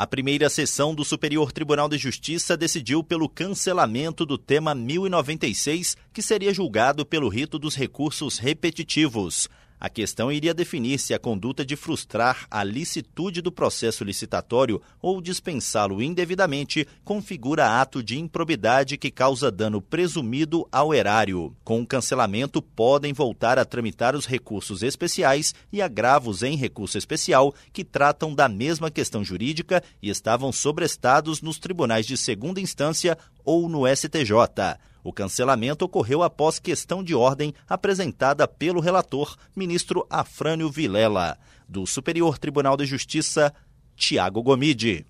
A primeira sessão do Superior Tribunal de Justiça decidiu pelo cancelamento do tema 1096, que seria julgado pelo rito dos recursos repetitivos. A questão iria definir se a conduta de frustrar a licitude do processo licitatório ou dispensá-lo indevidamente configura ato de improbidade que causa dano presumido ao erário. Com o cancelamento, podem voltar a tramitar os recursos especiais e agravos em recurso especial que tratam da mesma questão jurídica e estavam sobrestados nos tribunais de segunda instância ou no STJ. O cancelamento ocorreu após questão de ordem apresentada pelo relator, ministro Afrânio Vilela. Do Superior Tribunal de Justiça, Tiago Gomide.